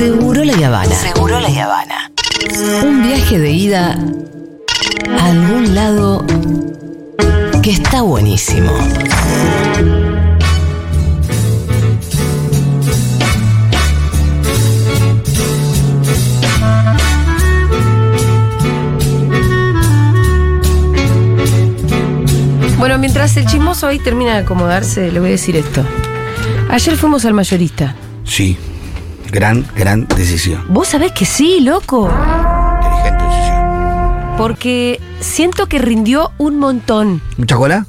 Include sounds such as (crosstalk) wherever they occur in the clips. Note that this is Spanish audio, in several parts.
Seguro la Habana. Seguro la Habana. Un viaje de ida a algún lado que está buenísimo. Bueno, mientras el chismoso ahí termina de acomodarse, le voy a decir esto. Ayer fuimos al mayorista. Sí. Gran, gran decisión. ¿Vos sabés que sí, loco? Inteligente decisión. Porque siento que rindió un montón. ¿Mucha cola?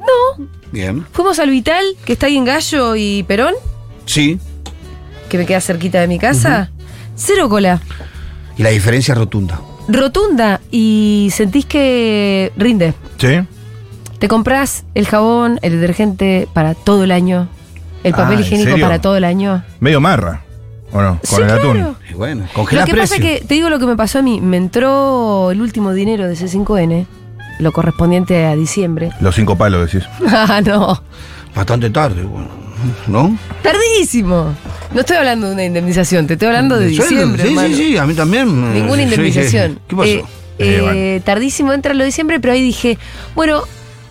No. Bien. Fuimos al Vital, que está ahí en Gallo y Perón, Sí. que me queda cerquita de mi casa. Cero cola. Y la diferencia es rotunda. Rotunda. Y sentís que rinde. ¿Sí? Te compras el jabón, el detergente para todo el año. El papel Ah, ¿en higiénico serio? para todo el año. Medio marra. ¿O no? Con Sí, el claro. atún. Y bueno, Lo congela que precio. pasa es que, te digo lo que me pasó a mí, me entró el último dinero de C5N, lo correspondiente a diciembre. Los cinco palos, decís. (laughs) Ah, no. Bastante tarde, bueno. ¿No? Tardísimo. No estoy hablando de una indemnización, te estoy hablando de diciembre. Sí, hermano. sí, sí, a mí también. Ninguna Yo dije, indemnización. ¿Qué pasó? Eh, Eh, eh, bueno. Tardísimo entra lo de diciembre, pero ahí dije, bueno,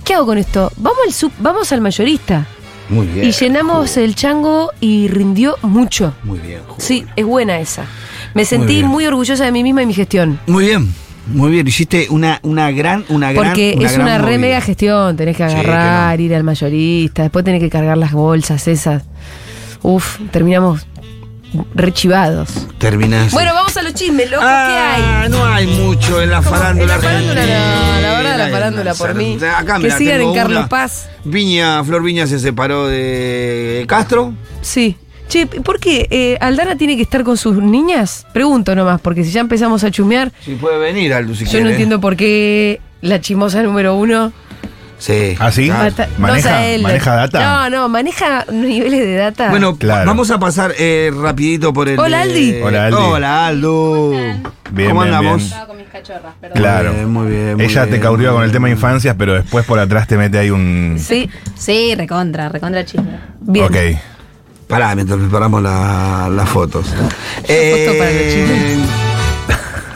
¿qué hago con esto? Vamos al sub- vamos al mayorista. Muy bien. Y llenamos el chango y rindió mucho. Muy bien. Sí, es buena esa. Me sentí muy, orgullosa de mí misma y mi gestión. Muy bien. Muy bien. Hiciste una, una gran, una gran. Porque es gran una re mega gestión. Tenés que Sí, que agarrar, ir al mayorista, después tenés que cargar las bolsas esas. Uf, terminamos rechivados. Terminás. Bueno, vamos a los chismes, loco, Ah, ¿qué hay? no hay mucho en la farándula. En la farándula no, la verdad la farándula por mí. Acá, Que mirá, sigan tengo en Carlos una. Paz. Viña, Flor Viña se separó de Castro. Sí. Che, ¿por qué? Eh, ¿Aldana tiene que estar con sus niñas? Pregunto nomás, porque si ya empezamos a chumear, Si puede venir, Aldo, si yo quiere. no entiendo por qué la chimosa número uno Sí. ¿Ah, sí? ¿Maneja- sé él. maneja data? No, no, maneja niveles de data. Bueno, Claro. vamos a pasar eh, rapidito por el. Hola, de- Aldi. Hola, Aldi. Hola, Aldo. Bien, ¿Cómo bien, andamos? bien. Estaba con mis cachorras, perdón. Claro. Muy bien, muy bien, muy Ella bien, te caurió muy con el tema infancias, pero después por atrás te mete ahí un. Sí, Sí, recontra, recontra chisme. bien. Ok. Pará, mientras preparamos la- las fotos. foto para los Eh,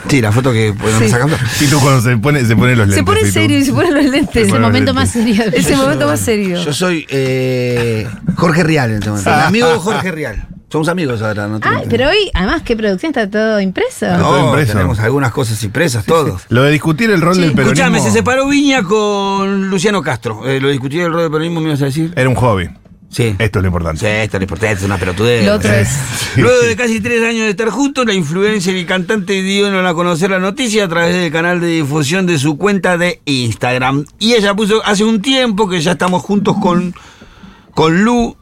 Sí, la foto que podemos Sí. sacando. Y tú cuando se pone, se pone los lentes. Se pone serio y se pone los (laughs) lentes. Es el Bueno, momento más serio. Es el momento más serio. Yo soy eh, Jorge Rial en este momento. Mi amigo Jorge Rial. Somos amigos ahora, ¿no? Ah, pero hoy, además, ¿qué producción? Está todo impreso. No. todo impreso. tenemos algunas cosas impresas, todos. Lo de discutir el rol del peronismo. Escuchame, se separó Viña con Luciano Castro. Eh, lo discutí el rol del peronismo, me ibas a decir. Era un hobby. Sí. Esto es lo Sí, importante. esto es lo importante, es una pelotudez. Lo otro es. (laughs) Luego de casi tres años de estar juntos, la influencer y cantante dieron a conocer la noticia a través del canal de difusión de su cuenta de Instagram. Y ella puso hace un tiempo que ya estamos juntos con, con Lu.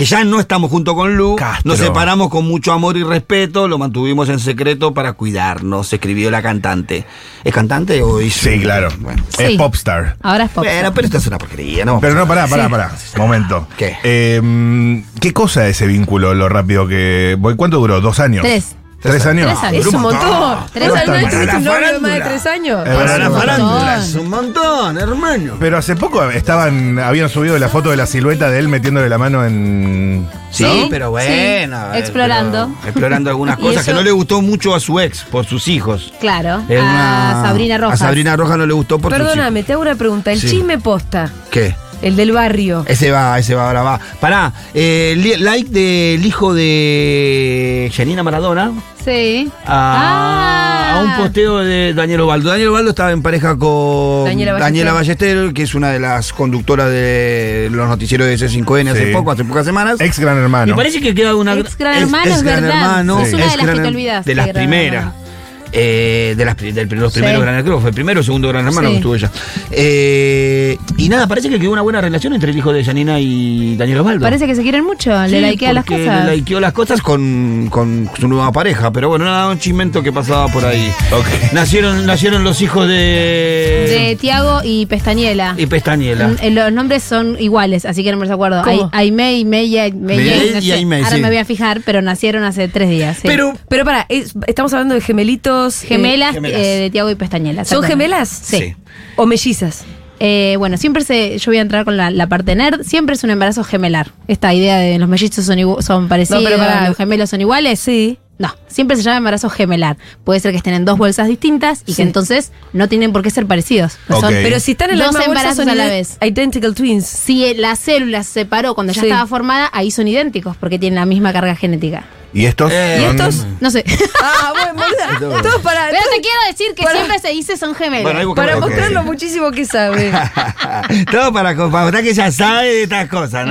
Que ya no estamos juntos con Lu. Castro. Nos separamos con mucho amor y respeto. Lo mantuvimos en secreto para cuidarnos, escribió la cantante. ¿Es cantante o hizo? Sí, claro. Bueno. Es Sí. popstar. Ahora es pop. Bueno, pero esto es una porquería, ¿no? Pero no, pará, pará, pará. Momento. ¿Qué? Eh, ¿Qué cosa ese vínculo, lo rápido que. voy- ¿Cuánto duró? ¿Dos años? Tres. ¿Tres años? Tres años. Es un montón. Tres ¿Vos años. tuviste la un novio más de tres años? Es Para la un farándula es un montón, hermano. Pero hace poco estaban, habían subido la foto de la silueta de él metiéndole la mano en. Sí, pero bueno. sí. ver, Explorando. pero explorando algunas (laughs) cosas que no le gustó mucho a su ex por sus hijos. Claro. Es a una- Sabrina Rojas. A Sabrina Rojas no le gustó por Perdóname, te hago una pregunta. El Sí. chisme posta. ¿Qué? el del barrio. Ese va, ese va, ahora va. Pará, eh, li- like del hijo de Janina Maradona Sí. a, Ah. a un posteo de Daniel Ovaldo. Daniel Ovaldo estaba en pareja con Daniela Daniela, Ballester. Que es una de las conductoras de los noticieros de C5N hace poco, hace pocas semanas. Ex gran Me hermano. parece que queda una Ex Gran Hermano, es Gran verdad. Hermano, Es una ex de las que Gran- te olvidaste, De las Gran primeras. Eh, de las, del, los primeros Sí. Gran Hermano, fue el primero o segundo Gran Hermano Sí. que estuvo ella. Eh, y nada, parece que quedó una buena relación entre el hijo de Janina y Daniel Osvaldo. Parece que se quieren mucho. Sí, le likea las cosas. Le likeó las cosas con, con su nueva pareja. Pero bueno, nada, un chismento que pasaba por ahí. Nacieron, nacieron los hijos de. De Tiago y Pestañela. y Pestañela. Mm, eh, Los nombres son iguales, así que no me los acuerdo. Aimee y. Mey y Ahora sí. me voy a fijar, pero nacieron hace tres días. sí. Pero. Pero para, estamos hablando de gemelitos. Gemelas, gemelas. eh, de Tiago y Pestañela. ¿Son gemelas? Sí. ¿O mellizas? Eh, bueno, siempre se. Yo voy a entrar con la, la parte nerd. Siempre es un embarazo gemelar. Esta idea de los mellizos son, igu- son parecidos, No, pero los gemelos son iguales. Sí. No, siempre se llama embarazo gemelar. Puede ser que estén en dos bolsas distintas y Sí. que entonces no tienen por qué ser parecidos. No son- Pero si están en la Dos misma bolsa embarazos son a la vez. Identical twins. si la célula se separó cuando ya Sí. estaba formada, ahí son idénticos porque tienen la misma carga genética. ¿Y estos? Eh, ¿Y estos? No sé. (laughs) Ah, bueno, boluda. Todo para, Pero te quiero decir que Para- siempre se dice son gemelos. Bueno, para Ok. mostrar lo muchísimo que sabe. (laughs) Todo para, para mostrar que ella sabe de estas cosas.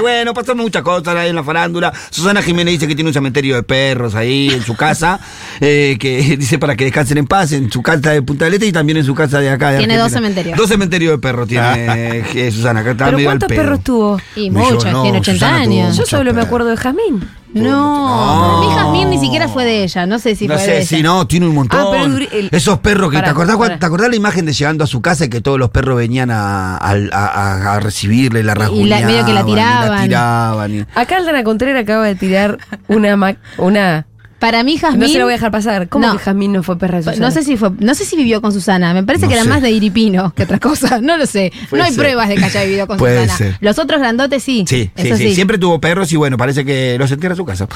bueno, pasan muchas cosas ahí en la farándula. Susana Jiménez dice que tiene un cementerio de perros ahí en su casa, (laughs) eh, que dice para que descansen en paz, en su casa de Punta del Este y también en su casa de acá. de Tiene Argentina. dos cementerios. Dos cementerios de perros tiene eh, Susana, que está ¿Pero medio cuántos perros tuvo? Y muchos, no, tiene 80 Susana tuvo años. Yo solo me acuerdo de Jazmín. No, No. mi Jazmín ni siquiera fue de ella. No sé si No fue sé, de si ella. no, tiene un montón. Ah, pero el- Esos perros que. Pará, ¿te, acordás, pará. ¿Te acordás la imagen de llegando a su casa y que todos los perros venían a, a, a- a recibirle, la Y la- rasguñaban? medio que la y tiraban. tiraban y- Acá Aldana Contreras acaba de tirar una ma- una Para mí Jazmín. no se la voy a dejar pasar. ¿Cómo No. que Jazmín no fue perra de Susana? No sé si fue, no sé si vivió con Susana. Me parece No que era más de Iripino que otra cosa. (laughs) No lo sé. Puede no hay ser. pruebas de que haya vivido con (laughs) Puede Susana. ser. Los otros grandotes sí. Sí, sí, Eso sí, Siempre tuvo perros y bueno, parece que los entierra en su casa.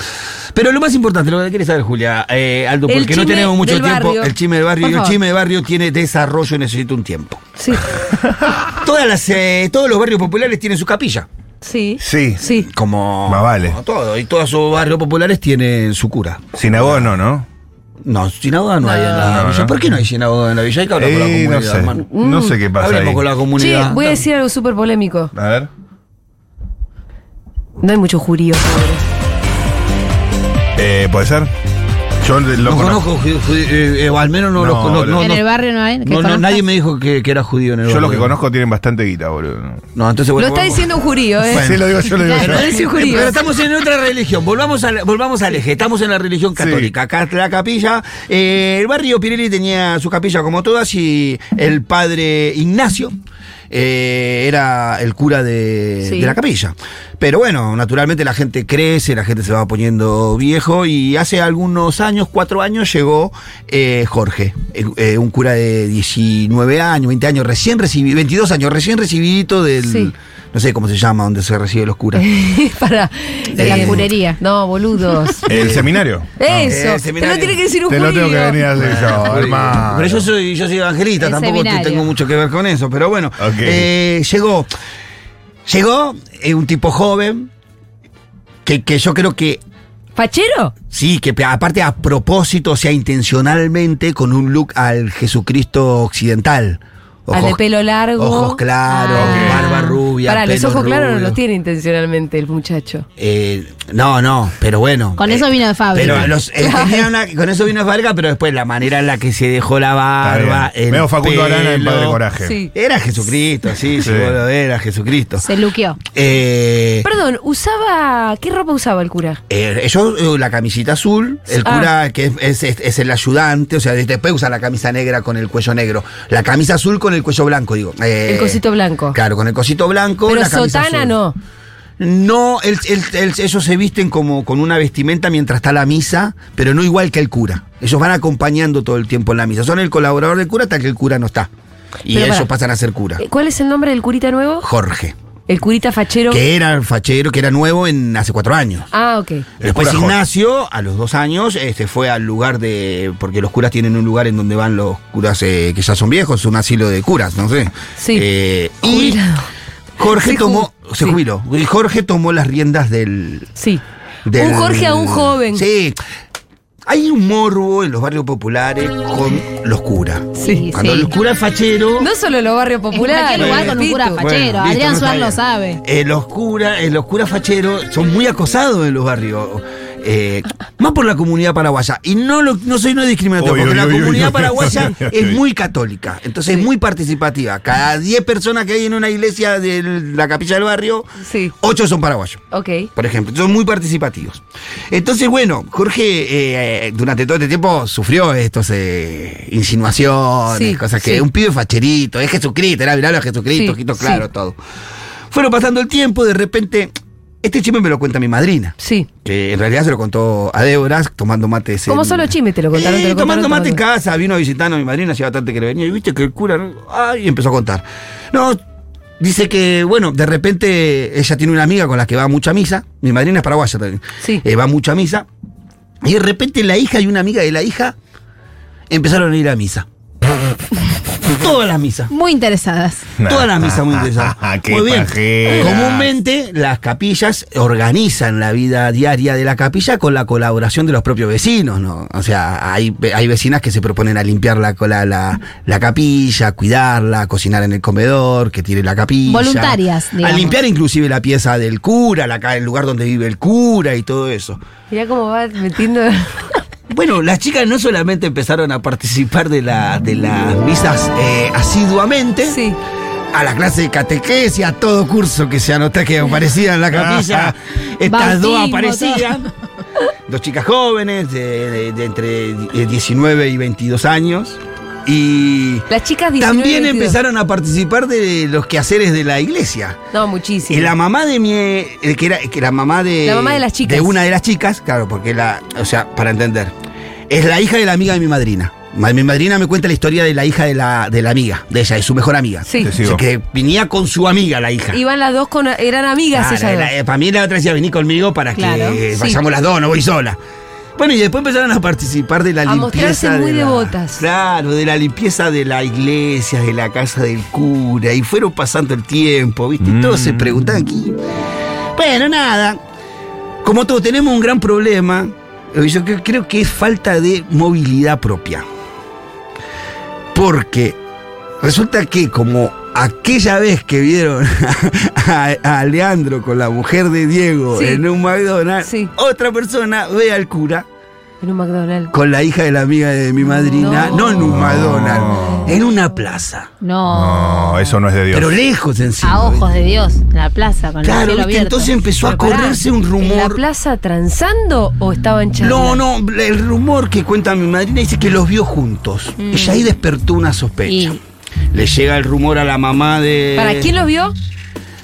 Pero lo más importante, lo que quiere saber Julia, eh, Aldo, El porque no tenemos mucho tiempo, barrio. el chisme del barrio, y el favor. chisme del barrio tiene desarrollo y necesita un tiempo. Sí. (laughs) Todas las, eh, todos los barrios populares tienen su capilla. Sí. Sí. Sí. Como, Más vale. como todo. Y todos sus barrios populares tienen su cura. Sinagoga no, ¿no? No, sinagoga no, hay en la No, villa. no. ¿Por qué no hay sinagoga en la villa? Hay que hablar con la Eh, comunidad, no sé. hermano. No sé qué pasa Hablemos ahí. con la Che, comunidad. voy a decir algo súper polémico. A ver. No hay mucho jurío. Eh, ¿Puede ser? Yo no conozco. conozco, eh, eh, o al menos no, No, los conozco. No, En el barrio no hay. nadie me dijo que, que era judío en el Yo barrio. los que conozco tienen bastante guita, boludo. No, entonces Lo está diciendo un jurío, ¿eh? Bueno. Sí, lo digo yo, lo digo yo. Pero estamos en otra religión. Volvamos al, volvamos al eje. Estamos en la religión Sí. católica. Acá está la capilla. Eh, el barrio Pirelli tenía su capilla como todas y el padre Ignacio eh, era el cura de, Sí. de la capilla. Pero bueno, naturalmente la gente crece, la gente se va poniendo viejo y hace algunos años, cuatro años, llegó eh, Jorge, eh, eh, un cura de 19 años, 20 años, recién recibido, 22 años, recién recibidito del... Sí. No sé cómo se llama, donde se reciben los curas. (laughs) Para. De la curería. No, boludos. (laughs) ¿El seminario? Eso. Te seminario. lo tiene que decir un Te lo tengo que venir a decir yo, hermano. Pero yo soy, yo soy evangelista, El tampoco te- seminario. tengo mucho que ver con eso. Pero bueno, eh, llegó. Llegó eh, un tipo joven que, que yo creo que ¿Fachero? sí, que aparte a propósito, o sea, intencionalmente, con un look al Jesucristo occidental. Al de pelo largo. Ojos claros, Ah. barba rubia. Pará, los pelo ojos claros no los tiene intencionalmente el muchacho. Eh, no, no, pero bueno. Con eh, eso vino de fábrica. Pero los, eh, tenía una- con eso vino de fábrica, pero después la manera en la que se dejó la barba. El Veo Facundo Arana en pelo. Padre Coraje. Sí. Era Jesucristo, sí, sí, Sí. boludo, era Jesucristo. Se luqueó. Eh, Perdón, usaba. ¿Qué ropa usaba el cura? eh, yo, eh, la camisita azul, el Ah. cura que es, es- es- es el ayudante, o sea, después usa la camisa negra con el cuello negro. La camisa azul con el cuello blanco, digo. Eh, El cosito blanco. Claro, con el cosito blanco. Pero la sotana no. No, el- el- el- ellos se visten como con una vestimenta mientras está la misa, pero no igual que el cura. Ellos van acompañando todo el tiempo en la misa. Son el colaborador del cura hasta que el cura no está. Y Pero ellos pasan a ser cura. Eh, ¿Cuál es el nombre del curita nuevo? Jorge, El curita fachero. que era el fachero, que era nuevo en hace cuatro años. Ah, ok. Después. Ignacio, a los dos años, este, fue al lugar de. Porque los curas tienen un lugar en donde van los curas eh, que ya son viejos, un asilo de curas, no sé. Sí. Eh, y. Jorge Se tomó. ju- Se sí. jubiló. Y Jorge tomó las riendas del, Sí. del- Un Jorge a un joven. Sí. Hay un morbo en los barrios populares con los curas. Sí. Cuando el cura es fachero. No solo los barrios En populares. cualquier lugar con un cura fachero. Bueno, listo, Adrián no Suárez lo sabe. eh, los curas, eh, los curas facheros son muy acosados en los barrios. Eh, más por la comunidad paraguaya. Y no lo, no soy no discriminatorio, porque la comunidad paraguaya (laughs) es uy. muy católica. Entonces es muy participativa. Cada 10 personas que hay en una iglesia de la capilla del barrio, Sí. 8 son paraguayos. Ok. por ejemplo, son muy participativos. Entonces, bueno, Jorge eh, durante todo este tiempo sufrió estos eh, insinuaciones, Sí, cosas que sí. un pibe facherito, es Jesucristo, era viral a Jesucristo, Sí, ojito sí. claro, todo. Fueron pasando el tiempo, de repente, este chisme me lo cuenta mi madrina, Sí. que en realidad se lo contó a Débora tomando mates. Como en- solo chisme te lo contaron, Eh, te lo tomando contaron mate en casa, vino a visitarnos a mi madrina, hacía bastante que le venía, y viste que el cura, ¿no? ay, y empezó a contar. No, dice que, bueno, de repente ella tiene una amiga con la que va a mucha misa. Mi madrina es paraguaya también. Sí. Eh, va a mucha misa. Y de repente la hija y una amiga de la hija empezaron a ir a misa. (laughs) Todas las misas. Muy interesadas. Todas las misas muy interesadas. (laughs) Qué Muy bien. pajeras. Comúnmente las capillas organizan la vida diaria de la capilla con la colaboración de los propios vecinos, ¿no? O sea, hay, hay vecinas que se proponen a limpiar la, la, la, la capilla, cuidarla, cocinar en el comedor, que tire la capilla. Voluntarias, A digamos. limpiar inclusive la pieza del cura, la, el lugar donde vive el cura y todo eso. Mirá cómo va metiendo. Bueno, las chicas no solamente empezaron a participar de, la, de las misas eh, asiduamente, Sí. a la clase de catequesis, a todo curso que se anotó que aparecía en la capilla, (laughs) estas dos aparecían. Dos chicas jóvenes, de, de- de entre 19 y 22 años. Y Las chicas 19 también 22. empezaron a participar de los quehaceres de la iglesia. No, muchísimo. Y la mamá de mi. eh, que era que la mamá de. La mamá de las chicas. De una de las chicas, claro, porque la. O sea, para entender. Es la hija de la amiga de mi madrina. Ma- Mi madrina me cuenta la historia de la hija de la, de la amiga, de ella, de su mejor amiga. Sí. O sea, que venía con su amiga, la hija. Iban las dos con. Eran amigas Claro, ellas la- dos. para mí la otra decía, vení conmigo para Claro, que sí. vayamos las dos, no voy sola. Bueno, y después empezaron a participar de la A mostrarse limpieza. muy de la- devotas. Claro, de la limpieza de la iglesia, de la casa del cura. Y fueron pasando el tiempo, ¿viste? Y todos se preguntaban aquí. Bueno, nada. Como todos tenemos un gran problema, eh, yo creo que es falta de movilidad propia. Porque resulta que como aquella vez que vieron (laughs) a, a Leandro con la mujer de Diego Sí. en un McDonald's, Sí. otra persona ve al cura En un McDonald's. con la hija de la amiga de mi madrina, no, No. en un McDonald's, en una plaza. No. No, eso no es de Dios. Pero lejos encima. A ojos de Dios, en la plaza, con el Claro, cielo ¿viste? abierto. entonces empezó a pará, correrse un ¿En la rumor. plaza transando o estaban charlando? No, no, el rumor que cuenta mi madrina dice que los vio juntos. Mm. Ella ahí despertó una sospecha. Y- Le llega el rumor a la mamá de. ¿Para quién los vio?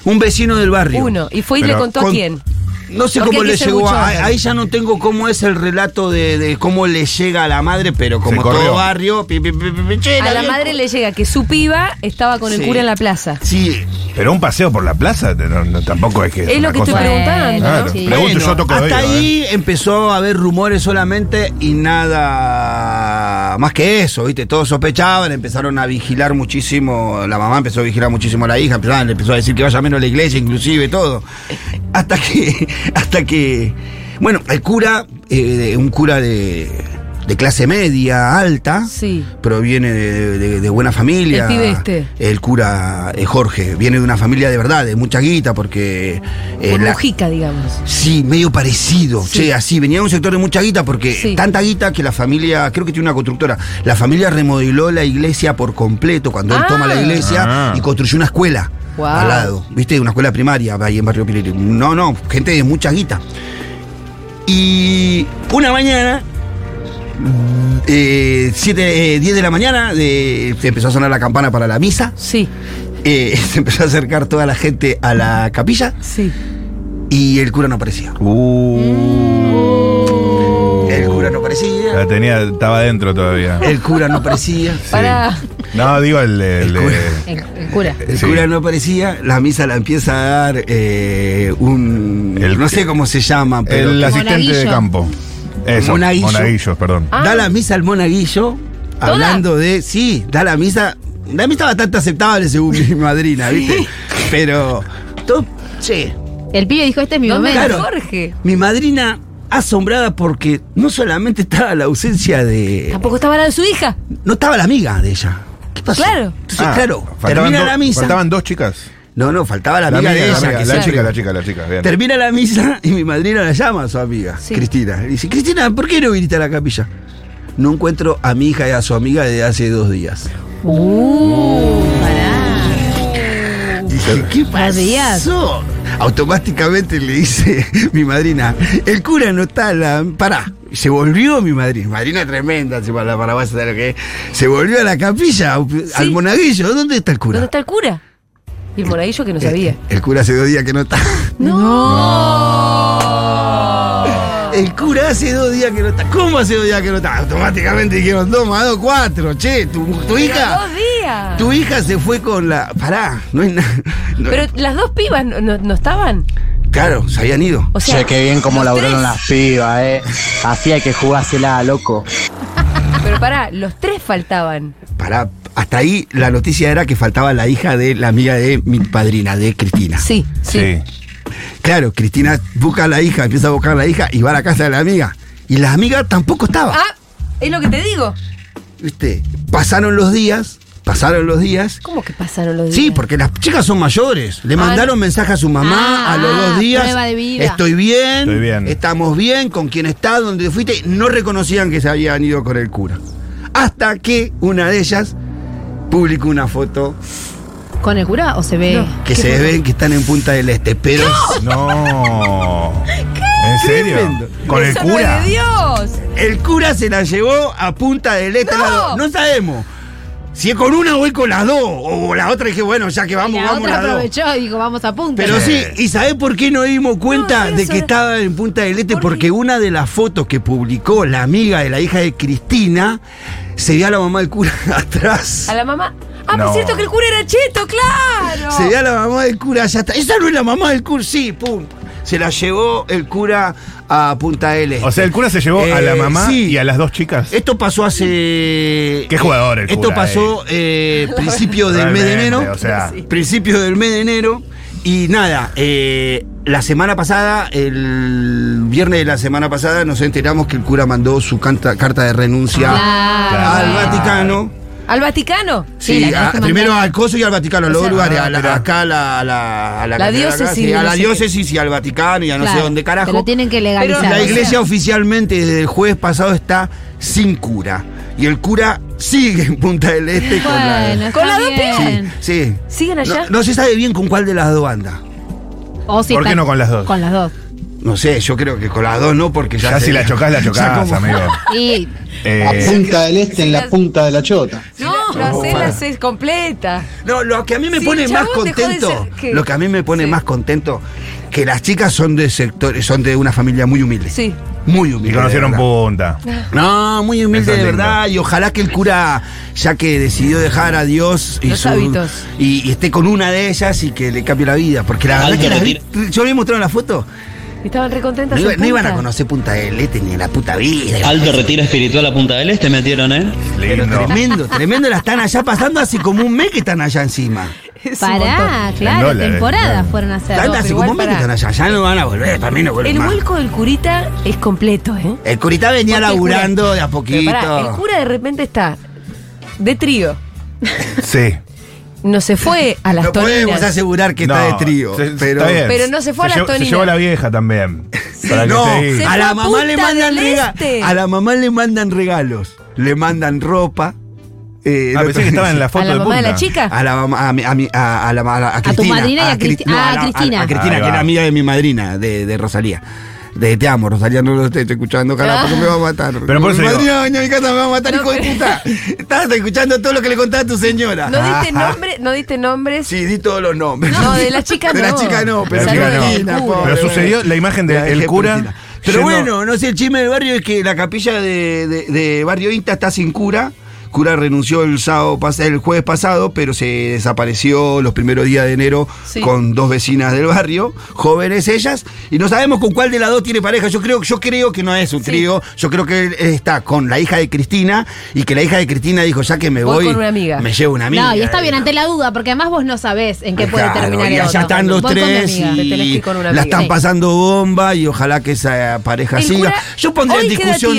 Un vecino del barrio. Uno. ¿Y fue y le contó con- a quién? No sé Porque cómo le llegó. A, ahí ya no tengo cómo es el relato de, de cómo le llega a la madre, pero como todo barrio. pi, pi, pi, pi, pi, che, A la madre le llega que su piba estaba con el Sí. cura en la plaza. Sí, Pero un paseo por la plaza no- no- tampoco es que. Es lo una que estoy cosa- preguntando, Claro, ¿no? Sí. Pregunto, Bueno, yo toco de hasta oído, ahí ¿eh? empezó a haber rumores solamente y nada más que eso, ¿viste? Todos sospechaban, empezaron a vigilar muchísimo, la mamá empezó a vigilar muchísimo a la hija, empezaron, le empezó a decir que vaya menos a la iglesia, inclusive todo. Hasta que, hasta que, bueno, el cura, eh, un cura de, de clase media, alta, Sí. proviene de, de- de buena familia. El pibe este. El cura eh, Jorge, viene de una familia de verdad, de mucha guita, porque... eh, Por la- Mujica, digamos. Sí, medio parecido. Sí. Che, así, venía de un sector de mucha guita porque Sí. tanta guita que la familia, creo que tiene una constructora, la familia remodeló la iglesia por completo cuando él Ah. toma la iglesia Ah. y construyó una escuela Guau. al lado. ¿Viste? Una escuela primaria ahí en Barrio Pirelli. No, no, gente de mucha guita. Y una mañana, eh, siete, eh, 10 de la mañana, de- se empezó a sonar la campana para la misa. Sí, eh, (laughs) se empezó a acercar toda la gente a la capilla sí. y el cura no aparecía. Uh, El cura no aparecía. la tenía, estaba adentro todavía. El cura no aparecía. (laughs) Para. No, digo el. el- El cura. El, el cura. El Sí. cura no aparecía. La misa la empieza a dar eh, un. El- no sé cómo se llama, pero. el asistente de campo. Eso, Monaguillo. monaguillos, perdón. Ah. Da la misa al monaguillo. ¿Toda? Hablando de. Sí, da la misa. La misa bastante aceptable según mi (laughs) madrina, ¿viste? Pero. Todo, che, El pibe dijo, este es mi ¿Dónde momento. Jorge? mi madrina asombrada porque no solamente estaba la ausencia de. Tampoco estaba la de su hija. No estaba la amiga de ella. ¿Qué pasó? Claro. Entonces, Ah, claro, faltaban termina la misa. Faltaban dos chicas. No, no, faltaba la La amiga amiga, de la, ella. amiga, que la chica, la chica, la chica. bien. Termina la misa y mi madrina la llama a su amiga, Sí. Cristina. Y dice, Cristina, ¿por qué no viniste a la capilla? No encuentro a mi hija y a su amiga desde hace dos días. Uh, pará. Dije, ¿qué pasó? Automáticamente le dice (laughs) mi madrina, el cura no está, la... pará. Se volvió mi madrina, madrina tremenda, para la sabe lo que es. Se volvió a la capilla, al monaguillo. ¿Dónde está el cura? ¿Dónde está el cura? Y el monaguillo que no sabía. El cura hace dos días que no está. (laughs) ¡No! El cura hace dos días que no está. ¿Cómo hace dos días que no está? Automáticamente dijeron, dos más dos, cuatro. Che, tu, tu hija. dos días. Tu hija se fue con la. Pará, no hay nada. (laughs) no- Pero las dos pibas no, no- no estaban. Claro, se habían ido. O sea, Che, qué bien cómo los laburaron tres. las pibas, eh. Así hay que jugársela, loco. Pero pará, los tres faltaban. Pará, hasta ahí la noticia era que faltaba la hija de la amiga de mi padrina, de Cristina. Sí, sí. Sí. Claro, Cristina busca a la hija, empieza a buscar a la hija y va a la casa de la amiga. Y la amiga tampoco estaba. Ah, es lo que te digo. ¿Viste? Pasaron los días, pasaron los días. ¿Cómo que pasaron los días? Sí, porque las chicas son mayores. Le Ah, mandaron mensaje a su mamá Ah, a los dos días. prueba de vida. Estoy bien, Estoy bien. estamos bien, con quién está, dónde fuiste. No reconocían que se habían ido con el cura. Hasta que una de ellas publicó una foto ¿Con el cura o se ve? No. que ¿Qué se foto? ven que están en Punta del Este. Pero (laughs) No. ¿En serio? Tremendo. ¿Con el Eso no cura? de Dios. el cura se la llevó a Punta del Este. No sabemos. Si es con una o es con las dos. O la otra dije, bueno, ya que vamos, la vamos otra las dos. aprovechó y dijo, vamos a punta. Pero sí, ¿y sabés por qué nos dimos cuenta No, de que estaba en Punta del Este? ¿Por Porque una de las fotos que publicó la amiga de la hija de Cristina se ve a la mamá del cura (laughs) atrás. A la mamá. Ah, No. por cierto que el cura era cheto, claro. Se ve a la mamá del cura allá está. Esa no es la mamá del cura, sí, pum. Se la llevó el cura a Punta del Este. O sea, el cura se llevó a la Eh, mamá sí. y a las dos chicas. Esto pasó hace. Qué jugador el Esto cura, pasó eh, (laughs) principio del mes de enero. o sea. Principio del mes de enero. Y nada, eh, la semana pasada, el viernes de la semana pasada, nos enteramos que el cura mandó su canta- carta de renuncia Claro. al Vaticano. ¿Al Vaticano? Sí, la a- primero al Coso y al Vaticano, a los dos lugares. ah, a la- mirá. acá a la, a la, a La diócesis sí, a no la diócesis y al Vaticano y a no Claro, sé dónde carajo. pero tienen que legalizar. Pero la o sea. iglesia oficialmente desde el jueves pasado está sin cura. Y el cura sigue en Punta del Este con la. Bueno, Con las dos bien. Sí. ¿Siguen allá? No, no se sabe bien con cuál de las dos anda. O si ¿Por qué no con las dos? Con las dos. No sé, yo creo que con las dos no, porque ya. Ya si la chocás, la (laughs) chocás, amigo. (laughs) Y Eh, Punta del Este en la punta de la chota. No, la cena es completa. No, lo que a mí me pone más contento, lo que a mí me pone Sí. más contento, que las chicas son de sectores, son de una familia muy humilde. Sí. Muy humilde. y conocieron punta. No, muy humilde de verdad. Y ojalá que el cura, ya que decidió dejar a Dios y, Los su- hábitos. y, y esté con una de ellas y que le cambie la vida. Porque la verdad que yo había mostrado la foto. Estaban recontentas. No, iba- no iban a conocer Punta del Este ni en la puta vida. Alto retiro espiritual a Punta del Este metieron, ¿eh? Pero tremendo, tremendo la están allá pasando hace como un mes que están allá encima. Es pará, claro, dólares, temporada claro. fueron a hacer. Están pero hace como un mes que están allá. Ya no van a volver, para mí no vuelven El más. vuelco del curita es completo, ¿eh? El curita venía Porque laburando cura- de a poquito. pará, el cura de repente está de trío. Sí. No se fue a las no podemos toninas. asegurar que está de trío. se- pero está bien. Pero no se fue a las llevó- Se toninas. llevó a la vieja también. (laughs) Para que no. Se a fue la a mamá le Punta mandan del. Este. A la mamá le mandan regalos. Le mandan ropa. Eh, Ah, pensé que estaba en la foto ¿A la de mamá de punta. la chica? A la mamá, a, mi- a, mi- a, a la, a la- a tu Cristina. madrina y a Cristi- a la- Cristina. A, Cristina, Ahí que va. era amiga de mi madrina, de, de Rosalía. De Te amo, Rosalía, no lo estoy escuchando, cara, porque me va a matar. Pero por mi eso digo- madrina, doña mi casa me va a matar, No, hijo de puta. Estabas escuchando todo lo que le contaba a tu señora. No diste nombre, no diste nombres. Sí, di todos los nombres. No, de la chica (laughs) De la no. chica no, pero De la chica no. Pobre, Pero sucedió la imagen del dejé cura. Pero bueno, no sé, el chisme del barrio es que la capilla de, de- de Barrio Inta está sin cura. Cura renunció el sábado pas- el jueves pasado, pero se desapareció los primeros días de enero Sí. con dos vecinas del barrio, jóvenes ellas, y no sabemos con cuál de las dos tiene pareja. Yo creo, yo creo que no es un Sí. trío, yo creo que él está con la hija de Cristina y que la hija de Cristina dijo, ya que me Voy voy, con una amiga. me llevo una amiga. No, y está bien ante la duda, porque además vos no sabés en qué puede terminar y el allá están los Voy tres amiga. Y la están Sí. pasando bomba y ojalá que esa pareja El siga. cura, Yo pondría en ¿hoy qué edad discusión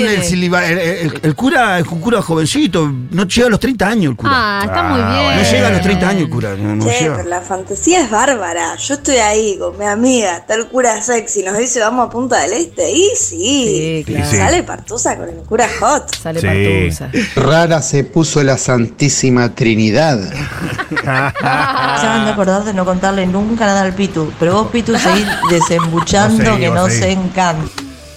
el, el- el cura, es un cura jovencito, no llega a los 30 años el cura. Ah, está muy Ah, bien. no llega a los 30 años el cura, no, no llega. pero la fantasía es bárbara. Yo estoy ahí con mi amiga, está el cura sexy, nos dice vamos a Punta del Este. Y sí, Sí, claro. sí. sale partusa con el cura hot. Sale Sí. partusa. Rara se puso la Santísima Trinidad. Se van a acordar de no contarle nunca nada al Pitu. Pero vos, Pitu, seguís (laughs) desembuchando que no se encanta.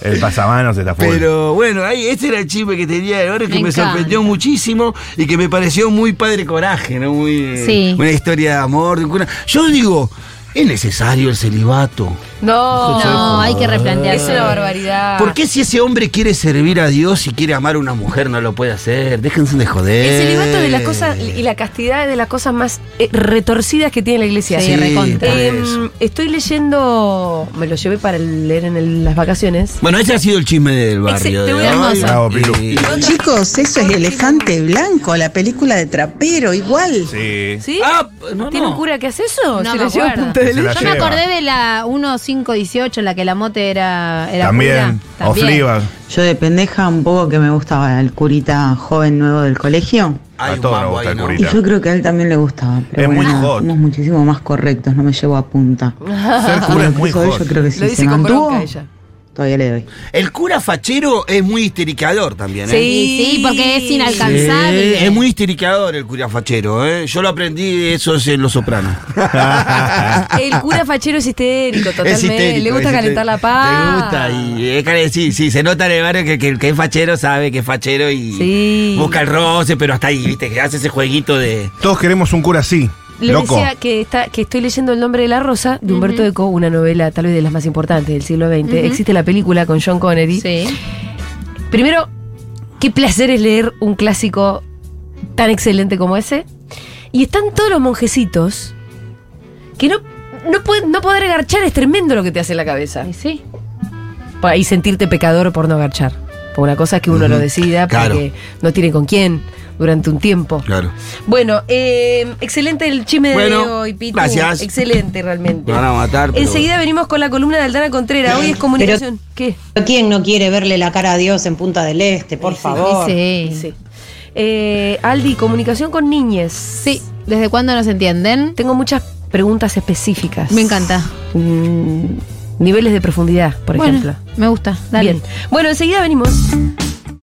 El pasamanos está full. Pero bueno, ahí ese era el chisme que tenía de ahora que Me sorprendió muchísimo y que me pareció muy padre coraje, ¿no? Muy, Sí. Una historia de amor. de. Yo digo, ¿es necesario el celibato? No, No, hay que replantear. Es una barbaridad. ¿Por qué si ese hombre quiere servir a Dios y quiere amar a una mujer no lo puede hacer? Déjense de joder. El celibato de las cosas y la castidad es de las cosas más eh, retorcidas que tiene la iglesia. Sí, eso. estoy leyendo, me lo llevé para leer en el- las vacaciones. Bueno, ese ha sido el chisme del barrio. Ex- te voy de a- hoy. Bravo, Pilu. Y- Chicos, eso es Elefante Blanco, la película de Trapero, igual. Sí. ¿Sí? Ah, no, ¿Tiene no. un cura que hace eso? No me me acordé de la 1518, en la que la mote era, era También. pura. O Fleabag. Yo de pendeja un poco que me gustaba el curita joven nuevo del colegio. A todos nos gusta el ¿no? curita. Y yo creo que a él también le gustaba. Pero Es muy bueno, hot. somos muchísimo más correctos, no me llevo a punta. Ser cura es muy hot. yo creo que Lo sí dice se con mantuvo. ella. Todavía le doy. El cura fachero es muy histericador también, ¿eh? Sí, sí, porque es Sí, inalcanzable. es muy histericador el cura fachero, ¿eh? Yo lo aprendí de esos en Los Sopranos. (laughs) El cura fachero es histérico, totalmente. Es histérico, Le gusta es calentar la paz. Le gusta y de- sí, sí, se nota en el barrio que, que el que es fachero sabe que es fachero y Sí. busca el roce, pero hasta ahí, viste, que hace ese jueguito de. Todos queremos un cura así. Le loco. decía que, está, que estoy leyendo El nombre de la rosa de Humberto Eco, una novela tal vez de las más importantes del siglo XX. Existe la película con John Connery. Sí. Primero, qué placer es leer un clásico tan excelente como ese. Y están todos los monjecitos que no, no, pueden- no poder agarchar es tremendo lo que te hace en la cabeza. Y sí. Y sentirte pecador por no agarchar. Por una cosa es que uno lo decida claro. porque no tiene con quién durante un tiempo. Claro. Bueno, eh, excelente el chisme de Bueno, hoy, Pitu. gracias. Excelente, realmente. Me van a matar. pero- Enseguida venimos con la columna de Aldana Contreras. Hoy es comunicación. ¿Qué? ¿Quién no quiere verle la cara a Dios en Punta del Este, por favor? Sí. sí. Sí. Eh, Aldi, comunicación con niñes. Sí. ¿Desde cuándo nos entienden? Tengo muchas preguntas específicas. Me encanta. Mm, niveles de profundidad, por Bueno, ejemplo. Me gusta. Dale. Bien. Bueno, enseguida venimos.